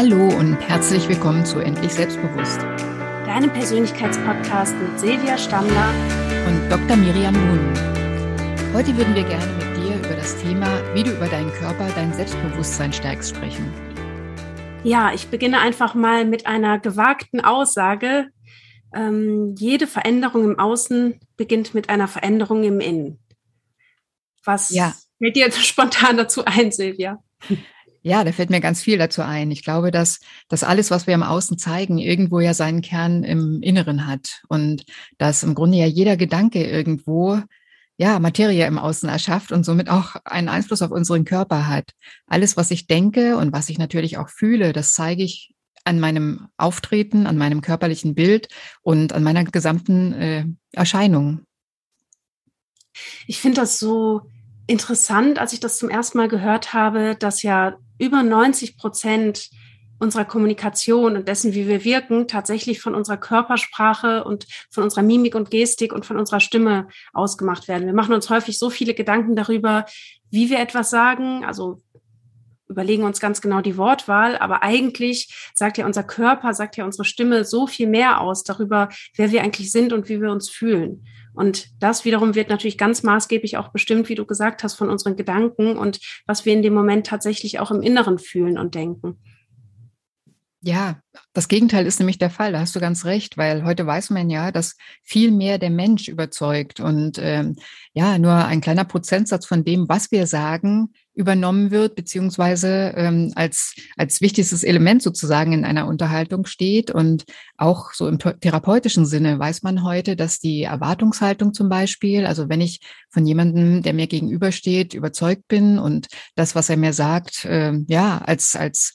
Hallo und herzlich willkommen zu Endlich Selbstbewusst. Deinem Persönlichkeitspodcast mit Silvia Stammler und Dr. Miriam Nun. Heute würden wir gerne mit dir über das Thema, wie du über deinen Körper dein Selbstbewusstsein stärkst, sprechen. Ja, ich beginne einfach mal mit einer gewagten Aussage. Ähm, jede Veränderung im Außen beginnt mit einer Veränderung im Innen. Was ja. fällt dir spontan dazu ein, Silvia? Ja, da fällt mir ganz viel dazu ein. Ich glaube, dass, dass alles, was wir im Außen zeigen, irgendwo ja seinen Kern im Inneren hat und dass im Grunde ja jeder Gedanke irgendwo ja, Materie im Außen erschafft und somit auch einen Einfluss auf unseren Körper hat. Alles, was ich denke und was ich natürlich auch fühle, das zeige ich an meinem Auftreten, an meinem körperlichen Bild und an meiner gesamten äh, Erscheinung. Ich finde das so interessant, als ich das zum ersten Mal gehört habe, dass ja über 90 Prozent unserer Kommunikation und dessen, wie wir wirken, tatsächlich von unserer Körpersprache und von unserer Mimik und Gestik und von unserer Stimme ausgemacht werden. Wir machen uns häufig so viele Gedanken darüber, wie wir etwas sagen, also überlegen uns ganz genau die Wortwahl, aber eigentlich sagt ja unser Körper, sagt ja unsere Stimme so viel mehr aus darüber, wer wir eigentlich sind und wie wir uns fühlen. Und das wiederum wird natürlich ganz maßgeblich auch bestimmt, wie du gesagt hast, von unseren Gedanken und was wir in dem Moment tatsächlich auch im Inneren fühlen und denken. Ja, das Gegenteil ist nämlich der Fall. Da hast du ganz recht, weil heute weiß man ja, dass viel mehr der Mensch überzeugt und ähm, ja, nur ein kleiner Prozentsatz von dem, was wir sagen, übernommen wird, beziehungsweise ähm, als, als wichtigstes Element sozusagen in einer Unterhaltung steht. Und auch so im therapeutischen Sinne weiß man heute, dass die Erwartungshaltung zum Beispiel, also wenn ich von jemandem, der mir gegenübersteht, überzeugt bin und das, was er mir sagt, äh, ja, als, als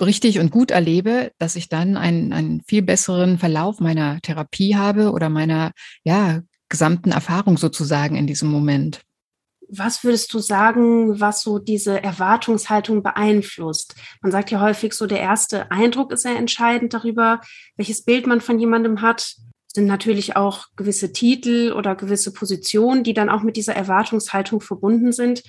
richtig und gut erlebe, dass ich dann einen, einen viel besseren Verlauf meiner Therapie habe oder meiner, ja, gesamten Erfahrung sozusagen in diesem Moment was würdest du sagen, was so diese Erwartungshaltung beeinflusst? Man sagt ja häufig so, der erste Eindruck ist sehr entscheidend darüber, welches Bild man von jemandem hat. Es sind natürlich auch gewisse Titel oder gewisse Positionen, die dann auch mit dieser Erwartungshaltung verbunden sind.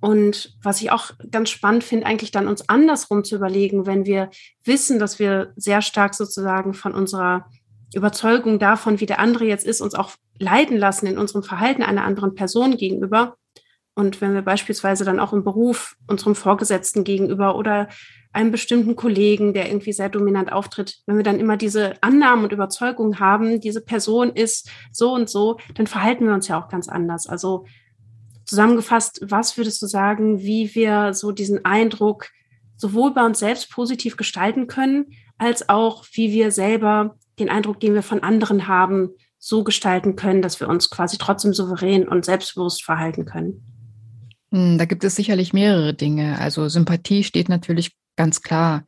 Und was ich auch ganz spannend finde, eigentlich dann uns andersrum zu überlegen, wenn wir wissen, dass wir sehr stark sozusagen von unserer Überzeugung davon, wie der andere jetzt ist, uns auch leiden lassen in unserem Verhalten einer anderen Person gegenüber, und wenn wir beispielsweise dann auch im Beruf unserem Vorgesetzten gegenüber oder einem bestimmten Kollegen, der irgendwie sehr dominant auftritt, wenn wir dann immer diese Annahmen und Überzeugungen haben, diese Person ist so und so, dann verhalten wir uns ja auch ganz anders. Also zusammengefasst, was würdest du sagen, wie wir so diesen Eindruck sowohl bei uns selbst positiv gestalten können, als auch wie wir selber den Eindruck, den wir von anderen haben, so gestalten können, dass wir uns quasi trotzdem souverän und selbstbewusst verhalten können? Hm, da gibt es sicherlich mehrere Dinge. Also Sympathie steht natürlich ganz klar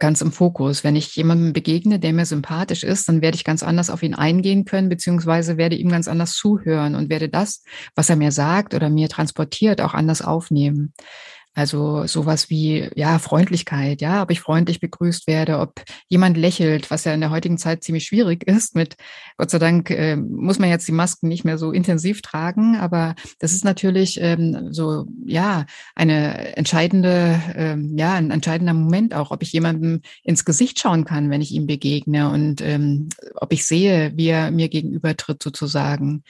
ganz im Fokus. Wenn ich jemandem begegne, der mir sympathisch ist, dann werde ich ganz anders auf ihn eingehen können, beziehungsweise werde ihm ganz anders zuhören und werde das, was er mir sagt oder mir transportiert, auch anders aufnehmen. Also sowas wie, ja, Freundlichkeit, ja, ob ich freundlich begrüßt werde, ob jemand lächelt, was ja in der heutigen Zeit ziemlich schwierig ist. Mit Gott sei Dank äh, muss man jetzt die Masken nicht mehr so intensiv tragen, aber das ist natürlich ähm, so, ja, eine entscheidende, ähm, ja, ein entscheidender Moment auch, ob ich jemandem ins Gesicht schauen kann, wenn ich ihm begegne und ähm, ob ich sehe, wie er mir gegenübertritt sozusagen.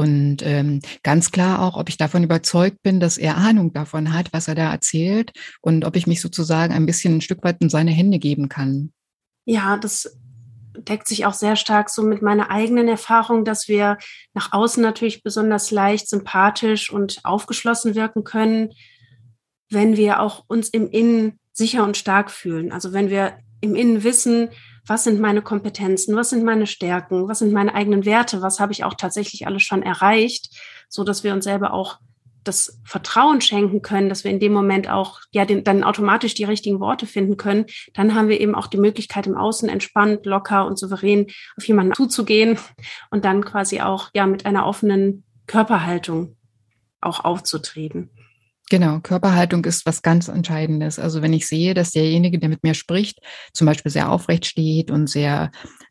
Und ähm, ganz klar auch, ob ich davon überzeugt bin, dass er Ahnung davon hat, was er da erzählt und ob ich mich sozusagen ein bisschen ein Stück weit in seine Hände geben kann. Ja, das deckt sich auch sehr stark so mit meiner eigenen Erfahrung, dass wir nach außen natürlich besonders leicht sympathisch und aufgeschlossen wirken können, wenn wir auch uns im Innen sicher und stark fühlen. Also wenn wir im Innen wissen, was sind meine Kompetenzen, was sind meine Stärken, was sind meine eigenen Werte, was habe ich auch tatsächlich alles schon erreicht, so dass wir uns selber auch das Vertrauen schenken können, dass wir in dem Moment auch ja den, dann automatisch die richtigen Worte finden können, dann haben wir eben auch die Möglichkeit im Außen entspannt, locker und souverän auf jemanden zuzugehen und dann quasi auch ja mit einer offenen Körperhaltung auch aufzutreten. Genau, Körperhaltung ist was ganz Entscheidendes. Also wenn ich sehe, dass derjenige, der mit mir spricht, zum Beispiel sehr aufrecht steht und sehr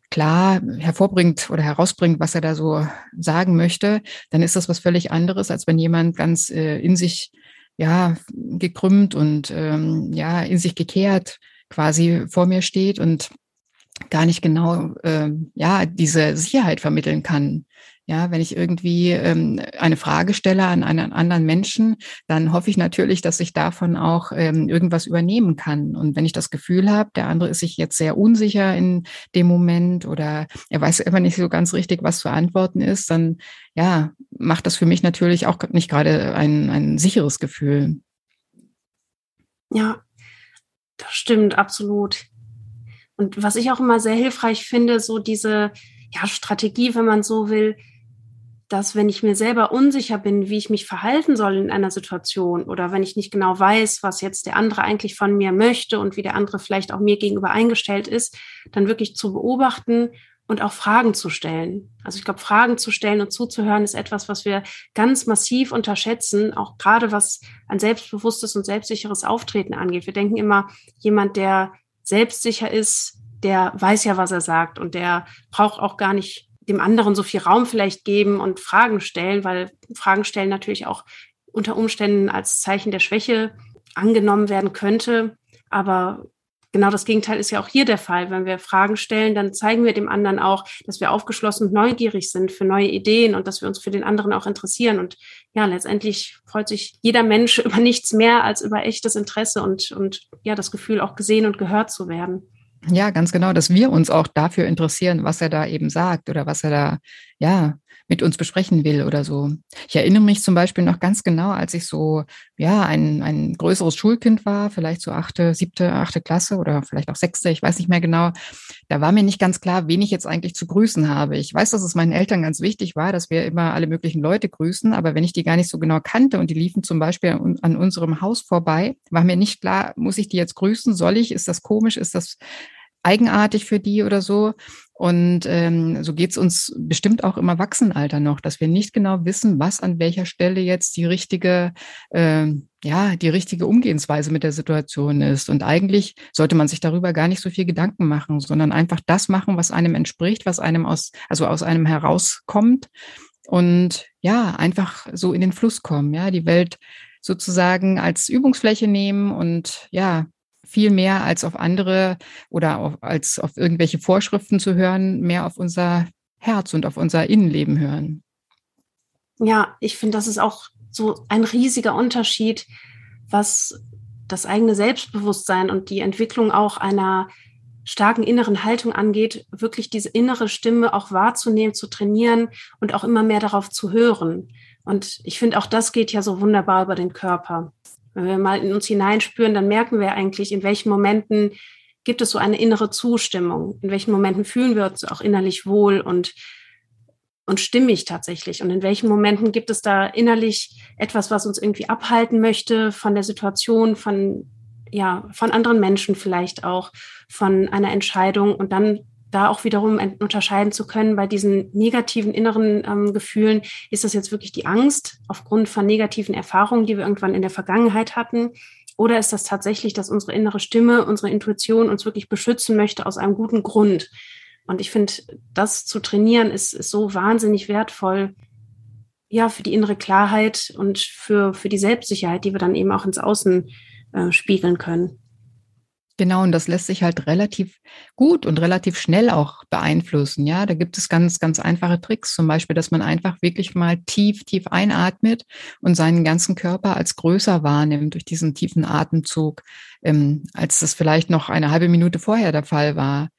klar hervorbringt oder herausbringt, was er da so sagen möchte, dann ist das was völlig anderes, als wenn jemand ganz äh, in sich ja gekrümmt und ähm, ja in sich gekehrt quasi vor mir steht und gar nicht genau äh, ja diese Sicherheit vermitteln kann. Ja, wenn ich irgendwie ähm, eine Frage stelle an einen anderen Menschen, dann hoffe ich natürlich, dass ich davon auch ähm, irgendwas übernehmen kann. Und wenn ich das Gefühl habe, der andere ist sich jetzt sehr unsicher in dem Moment oder er weiß immer nicht so ganz richtig, was zu antworten ist, dann ja, macht das für mich natürlich auch nicht gerade ein, ein sicheres Gefühl. Ja, das stimmt, absolut. Und was ich auch immer sehr hilfreich finde, so diese ja, Strategie, wenn man so will, dass wenn ich mir selber unsicher bin, wie ich mich verhalten soll in einer Situation oder wenn ich nicht genau weiß, was jetzt der andere eigentlich von mir möchte und wie der andere vielleicht auch mir gegenüber eingestellt ist, dann wirklich zu beobachten und auch Fragen zu stellen. Also ich glaube, Fragen zu stellen und zuzuhören ist etwas, was wir ganz massiv unterschätzen, auch gerade was ein selbstbewusstes und selbstsicheres Auftreten angeht. Wir denken immer, jemand, der selbstsicher ist, der weiß ja, was er sagt und der braucht auch gar nicht dem anderen so viel Raum vielleicht geben und Fragen stellen, weil Fragen stellen natürlich auch unter Umständen als Zeichen der Schwäche angenommen werden könnte. Aber genau das Gegenteil ist ja auch hier der Fall. Wenn wir Fragen stellen, dann zeigen wir dem anderen auch, dass wir aufgeschlossen und neugierig sind für neue Ideen und dass wir uns für den anderen auch interessieren. Und ja, letztendlich freut sich jeder Mensch über nichts mehr als über echtes Interesse und, und ja, das Gefühl, auch gesehen und gehört zu werden. Ja, ganz genau, dass wir uns auch dafür interessieren, was er da eben sagt oder was er da, ja, mit uns besprechen will oder so. Ich erinnere mich zum Beispiel noch ganz genau, als ich so, ja, ein, ein größeres Schulkind war, vielleicht so achte, siebte, achte Klasse oder vielleicht auch sechste, ich weiß nicht mehr genau. Da war mir nicht ganz klar, wen ich jetzt eigentlich zu grüßen habe. Ich weiß, dass es meinen Eltern ganz wichtig war, dass wir immer alle möglichen Leute grüßen, aber wenn ich die gar nicht so genau kannte und die liefen zum Beispiel an unserem Haus vorbei, war mir nicht klar, muss ich die jetzt grüßen? Soll ich? Ist das komisch? Ist das eigenartig für die oder so. Und ähm, so geht's uns bestimmt auch im Erwachsenenalter noch, dass wir nicht genau wissen, was an welcher Stelle jetzt die richtige, äh, ja, die richtige Umgehensweise mit der Situation ist. Und eigentlich sollte man sich darüber gar nicht so viel Gedanken machen, sondern einfach das machen, was einem entspricht, was einem aus, also aus einem herauskommt. Und ja, einfach so in den Fluss kommen, ja, die Welt sozusagen als Übungsfläche nehmen und ja, viel mehr als auf andere oder auf, als auf irgendwelche Vorschriften zu hören, mehr auf unser Herz und auf unser Innenleben hören. Ja, ich finde, das ist auch so ein riesiger Unterschied, was das eigene Selbstbewusstsein und die Entwicklung auch einer starken inneren Haltung angeht, wirklich diese innere Stimme auch wahrzunehmen, zu trainieren und auch immer mehr darauf zu hören. Und ich finde, auch das geht ja so wunderbar über den Körper. Wenn wir mal in uns hineinspüren, dann merken wir eigentlich, in welchen Momenten gibt es so eine innere Zustimmung, in welchen Momenten fühlen wir uns auch innerlich wohl und, und stimmig tatsächlich. Und in welchen Momenten gibt es da innerlich etwas, was uns irgendwie abhalten möchte von der Situation, von ja, von anderen Menschen vielleicht auch, von einer Entscheidung. Und dann da auch wiederum unterscheiden zu können bei diesen negativen inneren ähm, Gefühlen, ist das jetzt wirklich die Angst aufgrund von negativen Erfahrungen, die wir irgendwann in der Vergangenheit hatten? Oder ist das tatsächlich, dass unsere innere Stimme, unsere Intuition uns wirklich beschützen möchte aus einem guten Grund? Und ich finde, das zu trainieren ist, ist so wahnsinnig wertvoll, ja, für die innere Klarheit und für, für die Selbstsicherheit, die wir dann eben auch ins Außen äh, spiegeln können. Genau, und das lässt sich halt relativ gut und relativ schnell auch beeinflussen. Ja, da gibt es ganz, ganz einfache Tricks. Zum Beispiel, dass man einfach wirklich mal tief, tief einatmet und seinen ganzen Körper als größer wahrnimmt durch diesen tiefen Atemzug, ähm, als das vielleicht noch eine halbe Minute vorher der Fall war.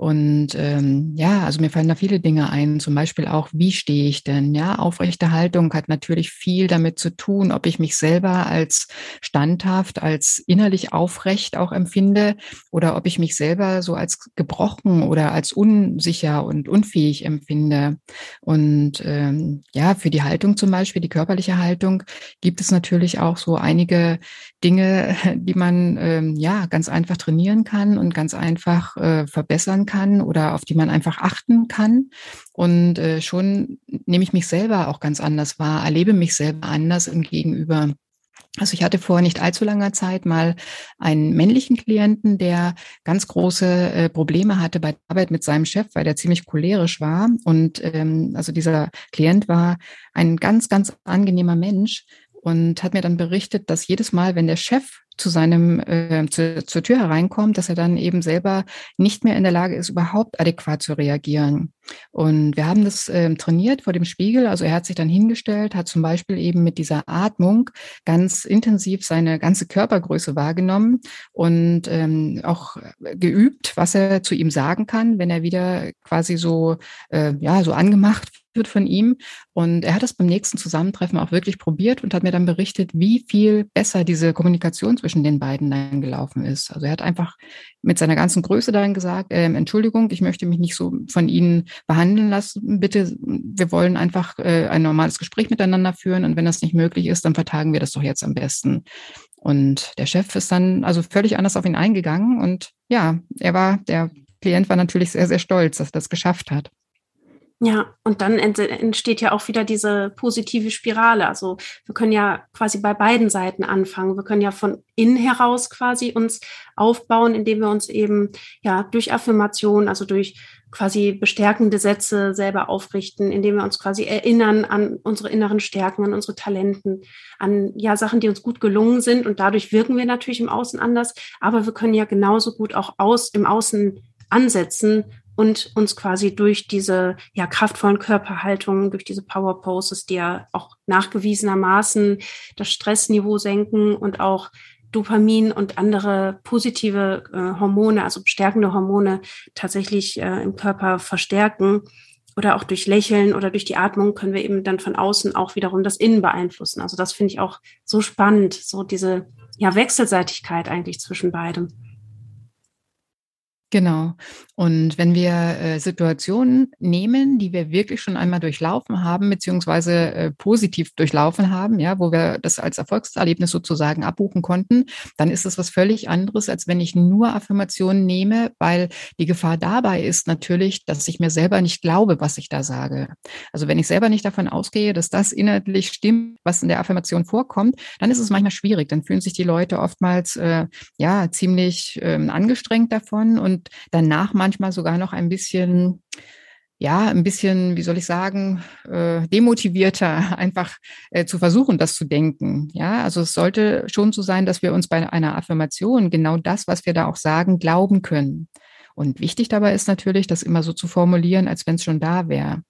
Und ähm, ja, also mir fallen da viele Dinge ein, zum Beispiel auch, wie stehe ich denn? Ja, aufrechte Haltung hat natürlich viel damit zu tun, ob ich mich selber als standhaft, als innerlich aufrecht auch empfinde oder ob ich mich selber so als gebrochen oder als unsicher und unfähig empfinde. Und ähm, ja, für die Haltung zum Beispiel, die körperliche Haltung, gibt es natürlich auch so einige Dinge, die man ähm, ja ganz einfach trainieren kann und ganz einfach äh, verbessern kann oder auf die man einfach achten kann. Und äh, schon nehme ich mich selber auch ganz anders wahr, erlebe mich selber anders im Gegenüber. Also ich hatte vor nicht allzu langer Zeit mal einen männlichen Klienten, der ganz große äh, Probleme hatte bei der Arbeit mit seinem Chef, weil der ziemlich cholerisch war. Und ähm, also dieser Klient war ein ganz, ganz angenehmer Mensch, und hat mir dann berichtet, dass jedes Mal, wenn der Chef zu seinem äh, zu, zur Tür hereinkommt, dass er dann eben selber nicht mehr in der Lage ist, überhaupt adäquat zu reagieren. Und wir haben das äh, trainiert vor dem Spiegel. Also er hat sich dann hingestellt, hat zum Beispiel eben mit dieser Atmung ganz intensiv seine ganze Körpergröße wahrgenommen und ähm, auch geübt, was er zu ihm sagen kann, wenn er wieder quasi so äh, ja so angemacht wird von ihm. Und er hat das beim nächsten Zusammentreffen auch wirklich probiert und hat mir dann berichtet, wie viel besser diese Kommunikation zwischen den beiden dann gelaufen ist. Also er hat einfach mit seiner ganzen Größe dann gesagt, äh, Entschuldigung, ich möchte mich nicht so von Ihnen behandeln lassen. Bitte, wir wollen einfach äh, ein normales Gespräch miteinander führen. Und wenn das nicht möglich ist, dann vertagen wir das doch jetzt am besten. Und der Chef ist dann also völlig anders auf ihn eingegangen. Und ja, er war, der Klient war natürlich sehr, sehr stolz, dass er das geschafft hat. Ja, und dann entsteht ja auch wieder diese positive Spirale. Also wir können ja quasi bei beiden Seiten anfangen. Wir können ja von innen heraus quasi uns aufbauen, indem wir uns eben ja durch Affirmation, also durch quasi bestärkende Sätze selber aufrichten, indem wir uns quasi erinnern an unsere inneren Stärken, an unsere Talenten, an ja Sachen, die uns gut gelungen sind und dadurch wirken wir natürlich im Außen anders, aber wir können ja genauso gut auch aus im Außen ansetzen und uns quasi durch diese ja, kraftvollen Körperhaltungen, durch diese Power Poses, die ja auch nachgewiesenermaßen das Stressniveau senken und auch Dopamin und andere positive äh, Hormone, also bestärkende Hormone tatsächlich äh, im Körper verstärken. Oder auch durch Lächeln oder durch die Atmung können wir eben dann von außen auch wiederum das Innen beeinflussen. Also das finde ich auch so spannend, so diese ja, Wechselseitigkeit eigentlich zwischen beidem. Genau. Und wenn wir äh, Situationen nehmen, die wir wirklich schon einmal durchlaufen haben, beziehungsweise äh, positiv durchlaufen haben, ja, wo wir das als Erfolgserlebnis sozusagen abbuchen konnten, dann ist es was völlig anderes, als wenn ich nur Affirmationen nehme, weil die Gefahr dabei ist natürlich, dass ich mir selber nicht glaube, was ich da sage. Also wenn ich selber nicht davon ausgehe, dass das inhaltlich stimmt, was in der Affirmation vorkommt, dann ist es manchmal schwierig. Dann fühlen sich die Leute oftmals äh, ja ziemlich ähm, angestrengt davon und und danach manchmal sogar noch ein bisschen ja, ein bisschen, wie soll ich sagen, äh, demotivierter, einfach äh, zu versuchen, das zu denken. Ja, also es sollte schon so sein, dass wir uns bei einer Affirmation genau das, was wir da auch sagen, glauben können. Und wichtig dabei ist natürlich, das immer so zu formulieren, als wenn es schon da wäre.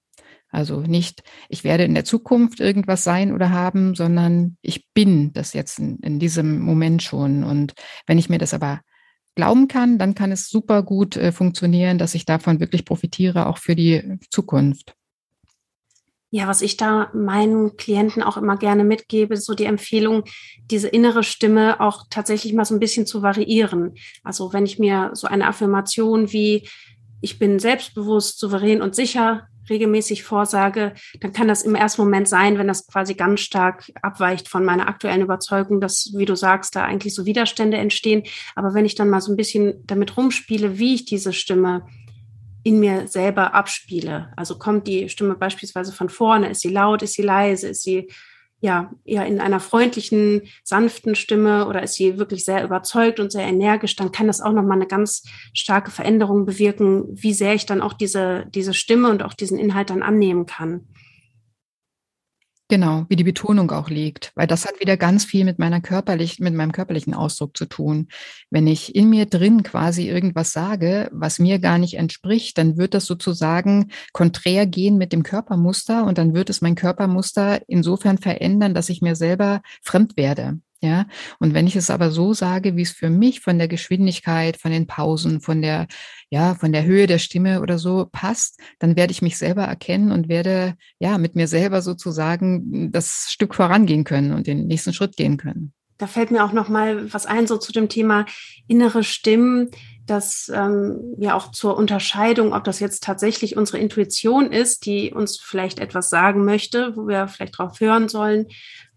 Also nicht, ich werde in der Zukunft irgendwas sein oder haben, sondern ich bin das jetzt in, in diesem Moment schon. Und wenn ich mir das aber glauben kann, dann kann es super gut äh, funktionieren, dass ich davon wirklich profitiere, auch für die Zukunft. Ja, was ich da meinen Klienten auch immer gerne mitgebe, so die Empfehlung, diese innere Stimme auch tatsächlich mal so ein bisschen zu variieren. Also wenn ich mir so eine Affirmation wie ich bin selbstbewusst, souverän und sicher regelmäßig vorsage, dann kann das im ersten Moment sein, wenn das quasi ganz stark abweicht von meiner aktuellen Überzeugung, dass, wie du sagst, da eigentlich so Widerstände entstehen. Aber wenn ich dann mal so ein bisschen damit rumspiele, wie ich diese Stimme in mir selber abspiele. Also kommt die Stimme beispielsweise von vorne, ist sie laut, ist sie leise, ist sie ja, eher in einer freundlichen, sanften Stimme oder ist sie wirklich sehr überzeugt und sehr energisch, dann kann das auch nochmal eine ganz starke Veränderung bewirken, wie sehr ich dann auch diese, diese Stimme und auch diesen Inhalt dann annehmen kann. Genau, wie die Betonung auch liegt, weil das hat wieder ganz viel mit meiner körperlichen, mit meinem körperlichen Ausdruck zu tun. Wenn ich in mir drin quasi irgendwas sage, was mir gar nicht entspricht, dann wird das sozusagen konträr gehen mit dem Körpermuster und dann wird es mein Körpermuster insofern verändern, dass ich mir selber fremd werde. Ja, und wenn ich es aber so sage, wie es für mich von der Geschwindigkeit, von den Pausen, von der, ja, von der Höhe der Stimme oder so passt, dann werde ich mich selber erkennen und werde, ja, mit mir selber sozusagen das Stück vorangehen können und den nächsten Schritt gehen können. Da fällt mir auch noch mal was ein, so zu dem Thema innere Stimmen, dass ähm, ja auch zur Unterscheidung, ob das jetzt tatsächlich unsere Intuition ist, die uns vielleicht etwas sagen möchte, wo wir vielleicht drauf hören sollen,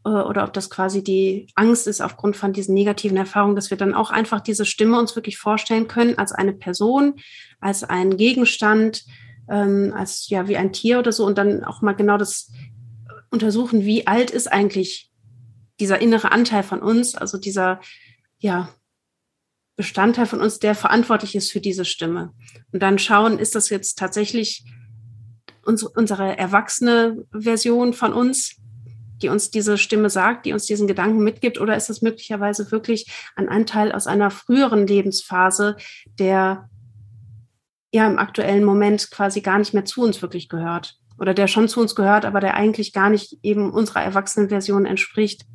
oder ob das quasi die Angst ist aufgrund von diesen negativen Erfahrungen, dass wir dann auch einfach diese Stimme uns wirklich vorstellen können als eine Person, als ein Gegenstand, ähm, als ja wie ein Tier oder so und dann auch mal genau das untersuchen, wie alt ist eigentlich dieser innere Anteil von uns, also dieser ja Bestandteil von uns, der verantwortlich ist für diese Stimme. Und dann schauen, ist das jetzt tatsächlich unsere erwachsene Version von uns, die uns diese Stimme sagt, die uns diesen Gedanken mitgibt, oder ist es möglicherweise wirklich ein Anteil aus einer früheren Lebensphase, der ja im aktuellen Moment quasi gar nicht mehr zu uns wirklich gehört? Oder der schon zu uns gehört, aber der eigentlich gar nicht eben unserer Erwachsenenversion entspricht.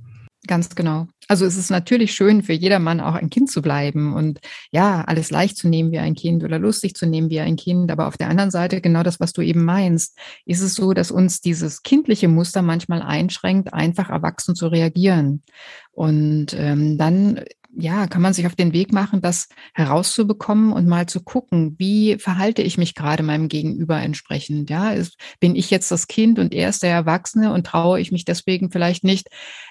Ganz genau. Also es ist natürlich schön für jedermann auch ein Kind zu bleiben und ja, alles leicht zu nehmen wie ein Kind oder lustig zu nehmen wie ein Kind. Aber auf der anderen Seite genau das, was du eben meinst, ist es so, dass uns dieses kindliche Muster manchmal einschränkt, einfach erwachsen zu reagieren. Und ähm, dann ja, kann man sich auf den Weg machen, das herauszubekommen und mal zu gucken, wie verhalte ich mich gerade meinem Gegenüber entsprechend? Ja, ist, bin ich jetzt das Kind und er ist der Erwachsene und traue ich mich deswegen vielleicht nicht,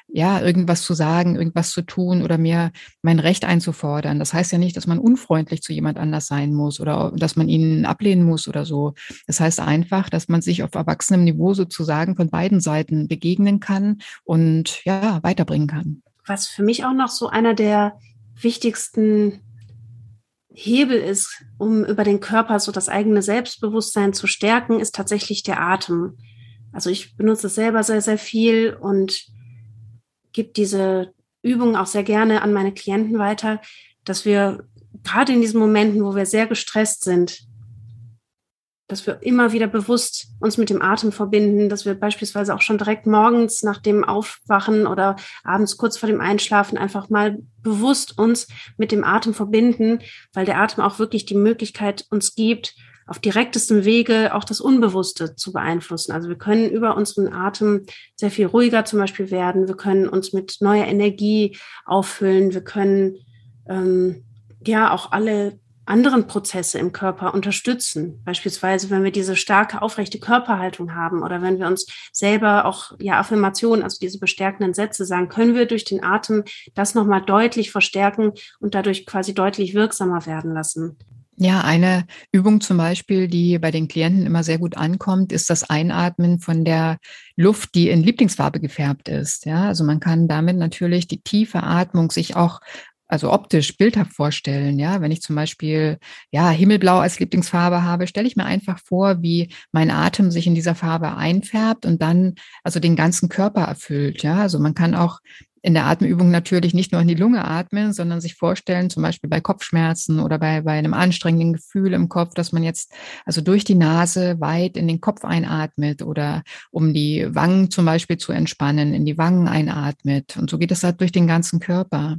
ja, irgendwas zu sagen, irgendwas zu tun oder mir mein Recht einzufordern. Das heißt ja nicht, dass man unfreundlich zu jemand anders sein muss oder dass man ihn ablehnen muss oder so. Das heißt einfach, dass man sich auf erwachsenem Niveau sozusagen von beiden Seiten begegnen kann und ja, weiterbringen kann was für mich auch noch so einer der wichtigsten Hebel ist, um über den Körper so das eigene Selbstbewusstsein zu stärken, ist tatsächlich der Atem. Also ich benutze es selber sehr, sehr viel und gebe diese Übung auch sehr gerne an meine Klienten weiter, dass wir gerade in diesen Momenten, wo wir sehr gestresst sind, dass wir immer wieder bewusst uns mit dem Atem verbinden, dass wir beispielsweise auch schon direkt morgens nach dem Aufwachen oder abends kurz vor dem Einschlafen einfach mal bewusst uns mit dem Atem verbinden, weil der Atem auch wirklich die Möglichkeit uns gibt, auf direktestem Wege auch das Unbewusste zu beeinflussen. Also wir können über unseren Atem sehr viel ruhiger zum Beispiel werden. Wir können uns mit neuer Energie auffüllen. Wir können ähm, ja auch alle anderen Prozesse im Körper unterstützen. Beispielsweise, wenn wir diese starke, aufrechte Körperhaltung haben oder wenn wir uns selber auch ja Affirmationen, also diese bestärkenden Sätze sagen, können wir durch den Atem das nochmal deutlich verstärken und dadurch quasi deutlich wirksamer werden lassen. Ja, eine Übung zum Beispiel, die bei den Klienten immer sehr gut ankommt, ist das Einatmen von der Luft, die in Lieblingsfarbe gefärbt ist. Ja, also man kann damit natürlich die tiefe Atmung sich auch also optisch bildhaft vorstellen. Ja, wenn ich zum Beispiel ja Himmelblau als Lieblingsfarbe habe, stelle ich mir einfach vor, wie mein Atem sich in dieser Farbe einfärbt und dann also den ganzen Körper erfüllt. Ja, also man kann auch in der Atemübung natürlich nicht nur in die Lunge atmen, sondern sich vorstellen, zum Beispiel bei Kopfschmerzen oder bei, bei einem anstrengenden Gefühl im Kopf, dass man jetzt also durch die Nase weit in den Kopf einatmet oder um die Wangen zum Beispiel zu entspannen, in die Wangen einatmet. Und so geht es halt durch den ganzen Körper.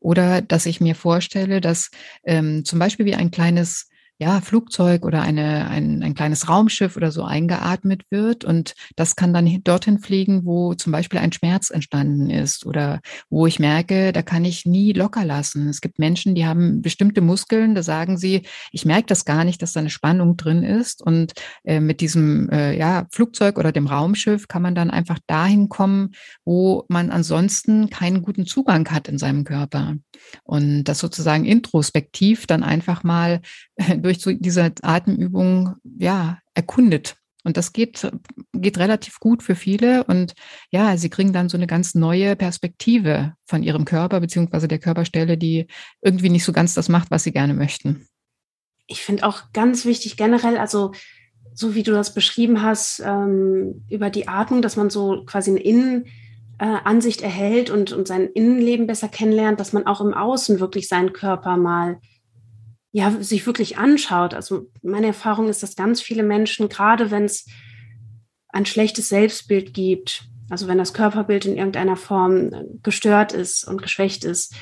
Oder dass ich mir vorstelle, dass ähm, zum Beispiel wie ein kleines ja, Flugzeug oder eine, ein, ein kleines Raumschiff oder so eingeatmet wird. Und das kann dann dorthin fliegen, wo zum Beispiel ein Schmerz entstanden ist oder wo ich merke, da kann ich nie locker lassen. Es gibt Menschen, die haben bestimmte Muskeln, da sagen sie, ich merke das gar nicht, dass da eine Spannung drin ist. Und äh, mit diesem äh, ja, Flugzeug oder dem Raumschiff kann man dann einfach dahin kommen, wo man ansonsten keinen guten Zugang hat in seinem Körper. Und das sozusagen introspektiv dann einfach mal durch diese Atemübung ja erkundet. Und das geht, geht relativ gut für viele. Und ja, sie kriegen dann so eine ganz neue Perspektive von ihrem Körper beziehungsweise der Körperstelle, die irgendwie nicht so ganz das macht, was sie gerne möchten. Ich finde auch ganz wichtig generell, also so wie du das beschrieben hast, ähm, über die Atmung, dass man so quasi eine Innenansicht äh, erhält und, und sein Innenleben besser kennenlernt, dass man auch im Außen wirklich seinen Körper mal ja, sich wirklich anschaut. Also meine Erfahrung ist, dass ganz viele Menschen, gerade wenn es ein schlechtes Selbstbild gibt, also wenn das Körperbild in irgendeiner Form äh, gestört ist und geschwächt ist,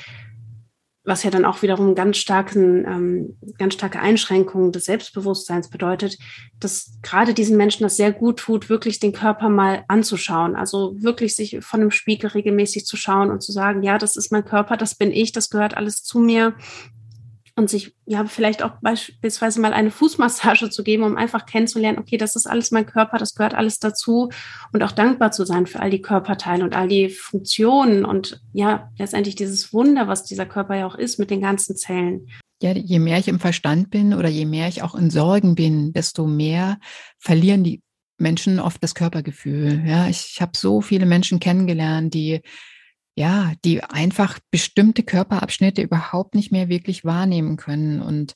was ja dann auch wiederum ganz starken, ähm, ganz starke Einschränkungen des Selbstbewusstseins bedeutet, dass gerade diesen Menschen das sehr gut tut, wirklich den Körper mal anzuschauen. Also wirklich sich von dem Spiegel regelmäßig zu schauen und zu sagen, ja, das ist mein Körper, das bin ich, das gehört alles zu mir und sich ja vielleicht auch beispielsweise mal eine Fußmassage zu geben, um einfach kennenzulernen, okay, das ist alles mein Körper, das gehört alles dazu und auch dankbar zu sein für all die Körperteile und all die Funktionen und ja, letztendlich dieses Wunder, was dieser Körper ja auch ist mit den ganzen Zellen. Ja, je mehr ich im Verstand bin oder je mehr ich auch in Sorgen bin, desto mehr verlieren die Menschen oft das Körpergefühl. Ja, ich, ich habe so viele Menschen kennengelernt, die ja, die einfach bestimmte Körperabschnitte überhaupt nicht mehr wirklich wahrnehmen können und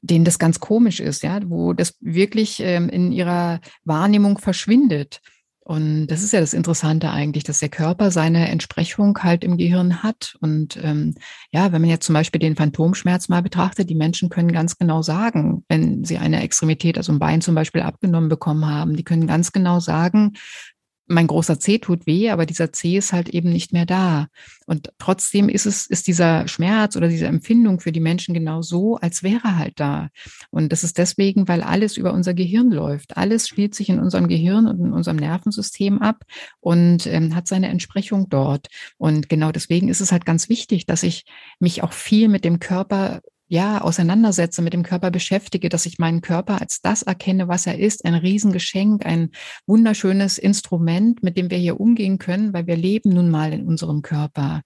denen das ganz komisch ist, ja, wo das wirklich ähm, in ihrer Wahrnehmung verschwindet. Und das ist ja das Interessante eigentlich, dass der Körper seine Entsprechung halt im Gehirn hat. Und ähm, ja, wenn man jetzt zum Beispiel den Phantomschmerz mal betrachtet, die Menschen können ganz genau sagen, wenn sie eine Extremität, also ein Bein zum Beispiel abgenommen bekommen haben, die können ganz genau sagen, mein großer C tut weh, aber dieser C ist halt eben nicht mehr da. Und trotzdem ist es, ist dieser Schmerz oder diese Empfindung für die Menschen genau so, als wäre halt da. Und das ist deswegen, weil alles über unser Gehirn läuft. Alles spielt sich in unserem Gehirn und in unserem Nervensystem ab und ähm, hat seine Entsprechung dort. Und genau deswegen ist es halt ganz wichtig, dass ich mich auch viel mit dem Körper ja, auseinandersetze, mit dem Körper beschäftige, dass ich meinen Körper als das erkenne, was er ist, ein Riesengeschenk, ein wunderschönes Instrument, mit dem wir hier umgehen können, weil wir leben nun mal in unserem Körper.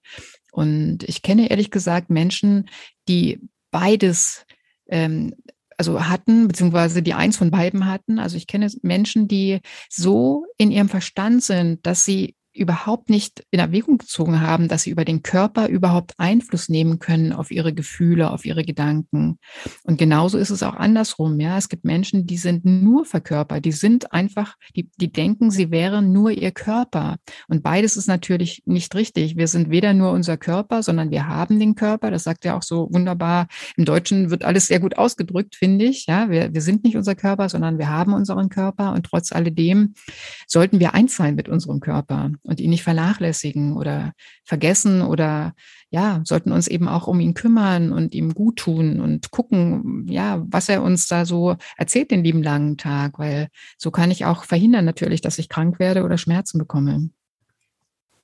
Und ich kenne ehrlich gesagt Menschen, die beides ähm, also hatten, beziehungsweise die eins von beiden hatten. Also ich kenne Menschen, die so in ihrem Verstand sind, dass sie überhaupt nicht in Erwägung gezogen haben, dass sie über den Körper überhaupt Einfluss nehmen können auf ihre Gefühle, auf ihre Gedanken. Und genauso ist es auch andersrum. Ja, es gibt Menschen, die sind nur verkörpert, die sind einfach, die, die denken, sie wären nur ihr Körper. Und beides ist natürlich nicht richtig. Wir sind weder nur unser Körper, sondern wir haben den Körper. Das sagt ja auch so wunderbar. Im Deutschen wird alles sehr gut ausgedrückt, finde ich. Ja, wir, wir sind nicht unser Körper, sondern wir haben unseren Körper. Und trotz alledem sollten wir eins sein mit unserem Körper und ihn nicht vernachlässigen oder vergessen oder ja, sollten uns eben auch um ihn kümmern und ihm gut tun und gucken, ja, was er uns da so erzählt den lieben langen Tag, weil so kann ich auch verhindern natürlich, dass ich krank werde oder Schmerzen bekomme.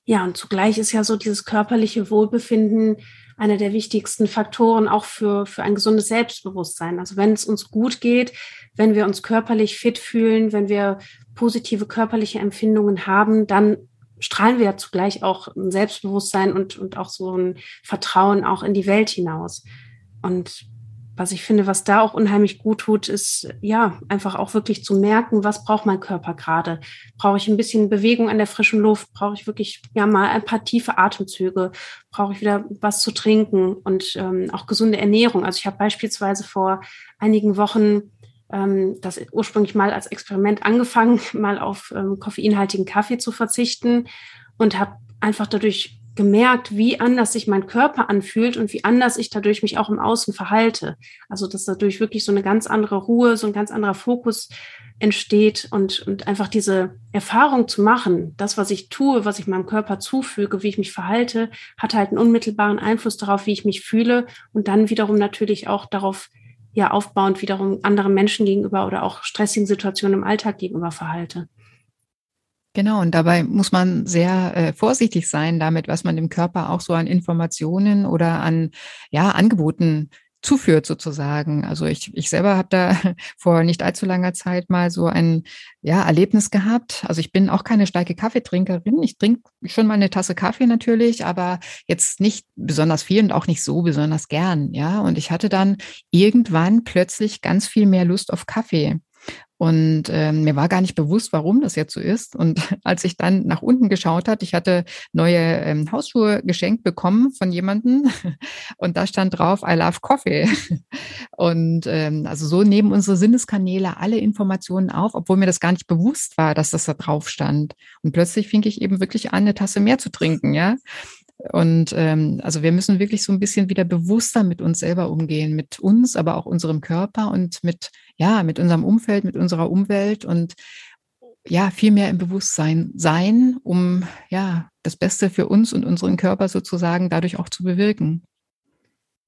Ja, und zugleich ist ja so dieses körperliche Wohlbefinden einer der wichtigsten Faktoren auch für, für ein gesundes Selbstbewusstsein. Also wenn es uns gut geht, wenn wir uns körperlich fit fühlen, wenn wir positive körperliche Empfindungen haben, dann strahlen wir ja zugleich auch ein Selbstbewusstsein und, und auch so ein Vertrauen auch in die Welt hinaus. Und was ich finde, was da auch unheimlich gut tut, ist ja einfach auch wirklich zu merken, was braucht mein Körper gerade? Brauche ich ein bisschen Bewegung an der frischen Luft? Brauche ich wirklich ja mal ein paar tiefe Atemzüge? Brauche ich wieder was zu trinken und ähm, auch gesunde Ernährung? Also ich habe beispielsweise vor einigen Wochen ähm, das ursprünglich mal als Experiment angefangen, mal auf ähm, koffeinhaltigen Kaffee zu verzichten und habe einfach dadurch gemerkt, wie anders sich mein Körper anfühlt und wie anders ich dadurch mich auch im Außen verhalte. Also dass dadurch wirklich so eine ganz andere Ruhe, so ein ganz anderer Fokus entsteht und, und einfach diese Erfahrung zu machen, das, was ich tue, was ich meinem Körper zufüge, wie ich mich verhalte, hat halt einen unmittelbaren Einfluss darauf, wie ich mich fühle und dann wiederum natürlich auch darauf, ja aufbauend wiederum anderen Menschen gegenüber oder auch stressigen Situationen im Alltag gegenüber verhalte. Genau, und dabei muss man sehr äh, vorsichtig sein damit, was man dem Körper auch so an Informationen oder an ja, Angeboten zuführt sozusagen. Also ich, ich selber habe da vor nicht allzu langer Zeit mal so ein ja, Erlebnis gehabt. Also ich bin auch keine starke Kaffeetrinkerin. Ich trinke schon mal eine Tasse Kaffee natürlich, aber jetzt nicht besonders viel und auch nicht so besonders gern. Ja, und ich hatte dann irgendwann plötzlich ganz viel mehr Lust auf Kaffee. Und ähm, mir war gar nicht bewusst, warum das jetzt so ist. Und als ich dann nach unten geschaut hat, ich hatte neue ähm, Hausschuhe geschenkt bekommen von jemandem und da stand drauf, I love coffee. Und ähm, also so nehmen unsere Sinneskanäle alle Informationen auf, obwohl mir das gar nicht bewusst war, dass das da drauf stand. Und plötzlich fing ich eben wirklich an, eine Tasse mehr zu trinken, ja. Und ähm, also wir müssen wirklich so ein bisschen wieder bewusster mit uns selber umgehen, mit uns, aber auch unserem Körper und mit, ja, mit unserem Umfeld, mit unserer Umwelt und ja, viel mehr im Bewusstsein sein, um ja das Beste für uns und unseren Körper sozusagen dadurch auch zu bewirken.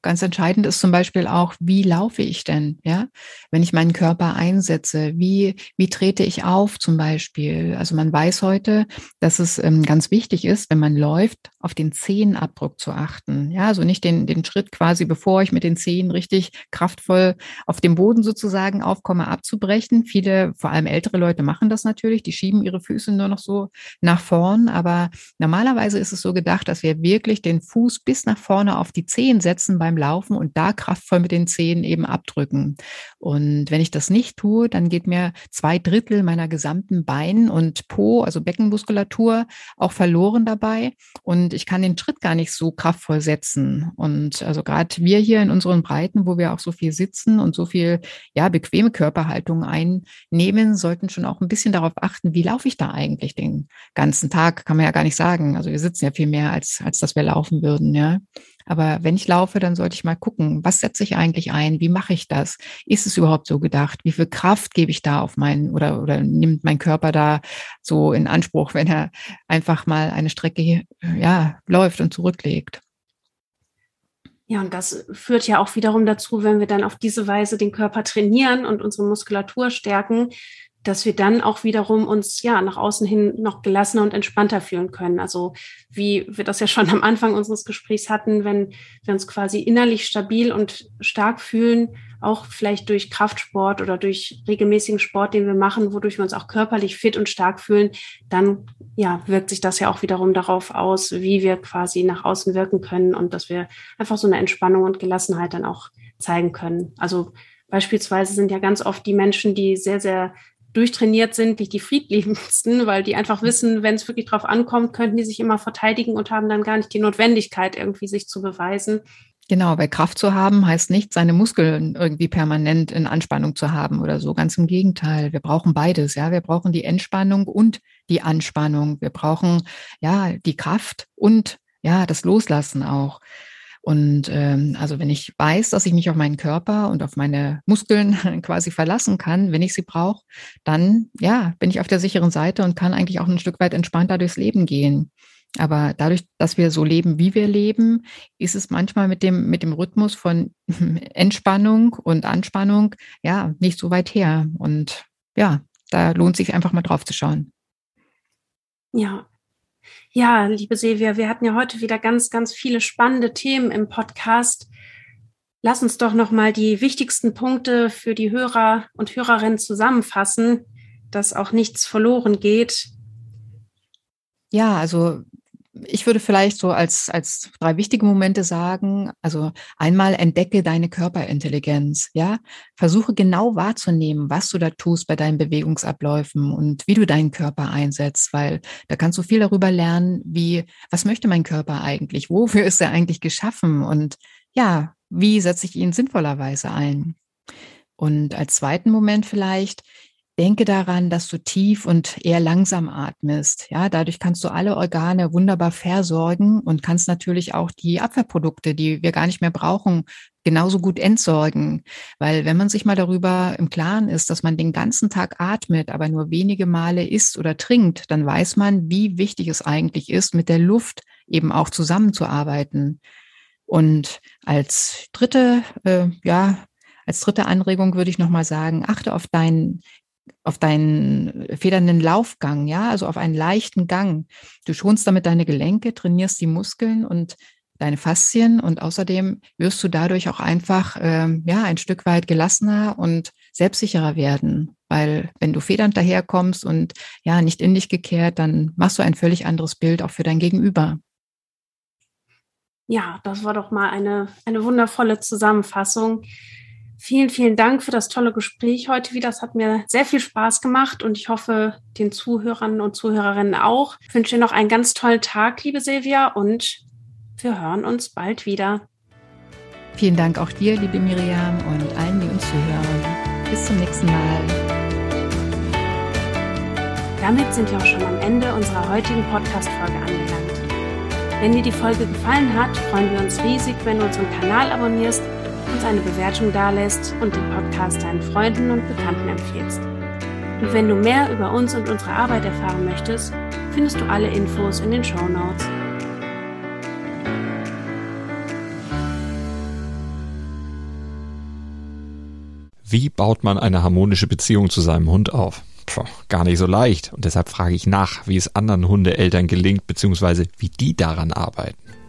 Ganz entscheidend ist zum Beispiel auch, wie laufe ich denn, ja? Wenn ich meinen Körper einsetze, wie, wie trete ich auf zum Beispiel? Also man weiß heute, dass es ähm, ganz wichtig ist, wenn man läuft, auf den Zehenabdruck zu achten. Ja, also nicht den, den Schritt quasi, bevor ich mit den Zehen richtig kraftvoll auf dem Boden sozusagen aufkomme, abzubrechen. Viele, vor allem ältere Leute machen das natürlich. Die schieben ihre Füße nur noch so nach vorn. Aber normalerweise ist es so gedacht, dass wir wirklich den Fuß bis nach vorne auf die Zehen setzen beim Laufen und da kraftvoll mit den Zehen eben abdrücken. Und wenn ich das nicht tue, dann geht mir zwei Drittel meiner gesamten Bein- und Po, also Beckenmuskulatur, auch verloren dabei. Und ich kann den Schritt gar nicht so kraftvoll setzen. Und also gerade wir hier in unseren Breiten, wo wir auch so viel sitzen und so viel, ja, bequeme Körperhaltung einnehmen, sollten schon auch ein bisschen darauf achten, wie laufe ich da eigentlich den ganzen Tag, kann man ja gar nicht sagen. Also wir sitzen ja viel mehr, als, als dass wir laufen würden, ja. Aber wenn ich laufe, dann sollte ich mal gucken, was setze ich eigentlich ein? Wie mache ich das? Ist es überhaupt so gedacht? Wie viel Kraft gebe ich da auf meinen oder, oder nimmt mein Körper da so in Anspruch, wenn er einfach mal eine Strecke, ja, läuft und zurücklegt? Ja, und das führt ja auch wiederum dazu, wenn wir dann auf diese Weise den Körper trainieren und unsere Muskulatur stärken, dass wir dann auch wiederum uns ja nach außen hin noch gelassener und entspannter fühlen können. Also wie wir das ja schon am Anfang unseres Gesprächs hatten, wenn wir uns quasi innerlich stabil und stark fühlen, auch vielleicht durch Kraftsport oder durch regelmäßigen Sport, den wir machen, wodurch wir uns auch körperlich fit und stark fühlen, dann ja, wirkt sich das ja auch wiederum darauf aus, wie wir quasi nach außen wirken können und dass wir einfach so eine Entspannung und Gelassenheit dann auch zeigen können. Also beispielsweise sind ja ganz oft die Menschen, die sehr, sehr durchtrainiert sind, nicht die friedliebsten, weil die einfach wissen, wenn es wirklich drauf ankommt, könnten die sich immer verteidigen und haben dann gar nicht die Notwendigkeit, irgendwie sich zu beweisen. Genau, weil Kraft zu haben heißt nicht, seine Muskeln irgendwie permanent in Anspannung zu haben oder so. Ganz im Gegenteil. Wir brauchen beides. Ja, wir brauchen die Entspannung und die Anspannung. Wir brauchen ja die Kraft und ja das Loslassen auch. Und ähm, also wenn ich weiß, dass ich mich auf meinen Körper und auf meine Muskeln quasi verlassen kann, wenn ich sie brauche, dann ja, bin ich auf der sicheren Seite und kann eigentlich auch ein Stück weit entspannter durchs Leben gehen. Aber dadurch, dass wir so leben, wie wir leben, ist es manchmal mit dem, mit dem Rhythmus von Entspannung und Anspannung, ja, nicht so weit her. Und ja, da lohnt sich einfach mal drauf zu schauen. Ja, ja, liebe Silvia, wir hatten ja heute wieder ganz, ganz viele spannende Themen im Podcast. Lass uns doch noch mal die wichtigsten Punkte für die Hörer und Hörerinnen zusammenfassen, dass auch nichts verloren geht. Ja, also ich würde vielleicht so als, als drei wichtige Momente sagen, also einmal entdecke deine Körperintelligenz, ja. Versuche genau wahrzunehmen, was du da tust bei deinen Bewegungsabläufen und wie du deinen Körper einsetzt, weil da kannst du viel darüber lernen, wie, was möchte mein Körper eigentlich? Wofür ist er eigentlich geschaffen? Und ja, wie setze ich ihn sinnvollerweise ein? Und als zweiten Moment vielleicht, Denke daran, dass du tief und eher langsam atmest. Ja, dadurch kannst du alle Organe wunderbar versorgen und kannst natürlich auch die Abwehrprodukte, die wir gar nicht mehr brauchen, genauso gut entsorgen. Weil wenn man sich mal darüber im Klaren ist, dass man den ganzen Tag atmet, aber nur wenige Male isst oder trinkt, dann weiß man, wie wichtig es eigentlich ist, mit der Luft eben auch zusammenzuarbeiten. Und als dritte, äh, ja, als dritte Anregung würde ich nochmal sagen, achte auf deinen auf deinen federnden Laufgang, ja, also auf einen leichten Gang. Du schonst damit deine Gelenke, trainierst die Muskeln und deine Faszien und außerdem wirst du dadurch auch einfach ähm, ja ein Stück weit gelassener und selbstsicherer werden, weil wenn du federnd daherkommst und ja nicht in dich gekehrt, dann machst du ein völlig anderes Bild auch für dein Gegenüber. Ja, das war doch mal eine eine wundervolle Zusammenfassung. Vielen, vielen Dank für das tolle Gespräch heute wieder. Das hat mir sehr viel Spaß gemacht und ich hoffe, den Zuhörern und Zuhörerinnen auch. Ich wünsche dir noch einen ganz tollen Tag, liebe Silvia, und wir hören uns bald wieder. Vielen Dank auch dir, liebe Miriam, und allen, die uns zuhören. Bis zum nächsten Mal. Damit sind wir auch schon am Ende unserer heutigen Podcast-Folge angelangt. Wenn dir die Folge gefallen hat, freuen wir uns riesig, wenn du unseren Kanal abonnierst eine Bewertung dalässt und den Podcast deinen Freunden und Bekannten empfiehlst. Und wenn du mehr über uns und unsere Arbeit erfahren möchtest, findest du alle Infos in den Show Notes. Wie baut man eine harmonische Beziehung zu seinem Hund auf? Puh, gar nicht so leicht. Und deshalb frage ich nach, wie es anderen Hundeeltern gelingt, beziehungsweise wie die daran arbeiten.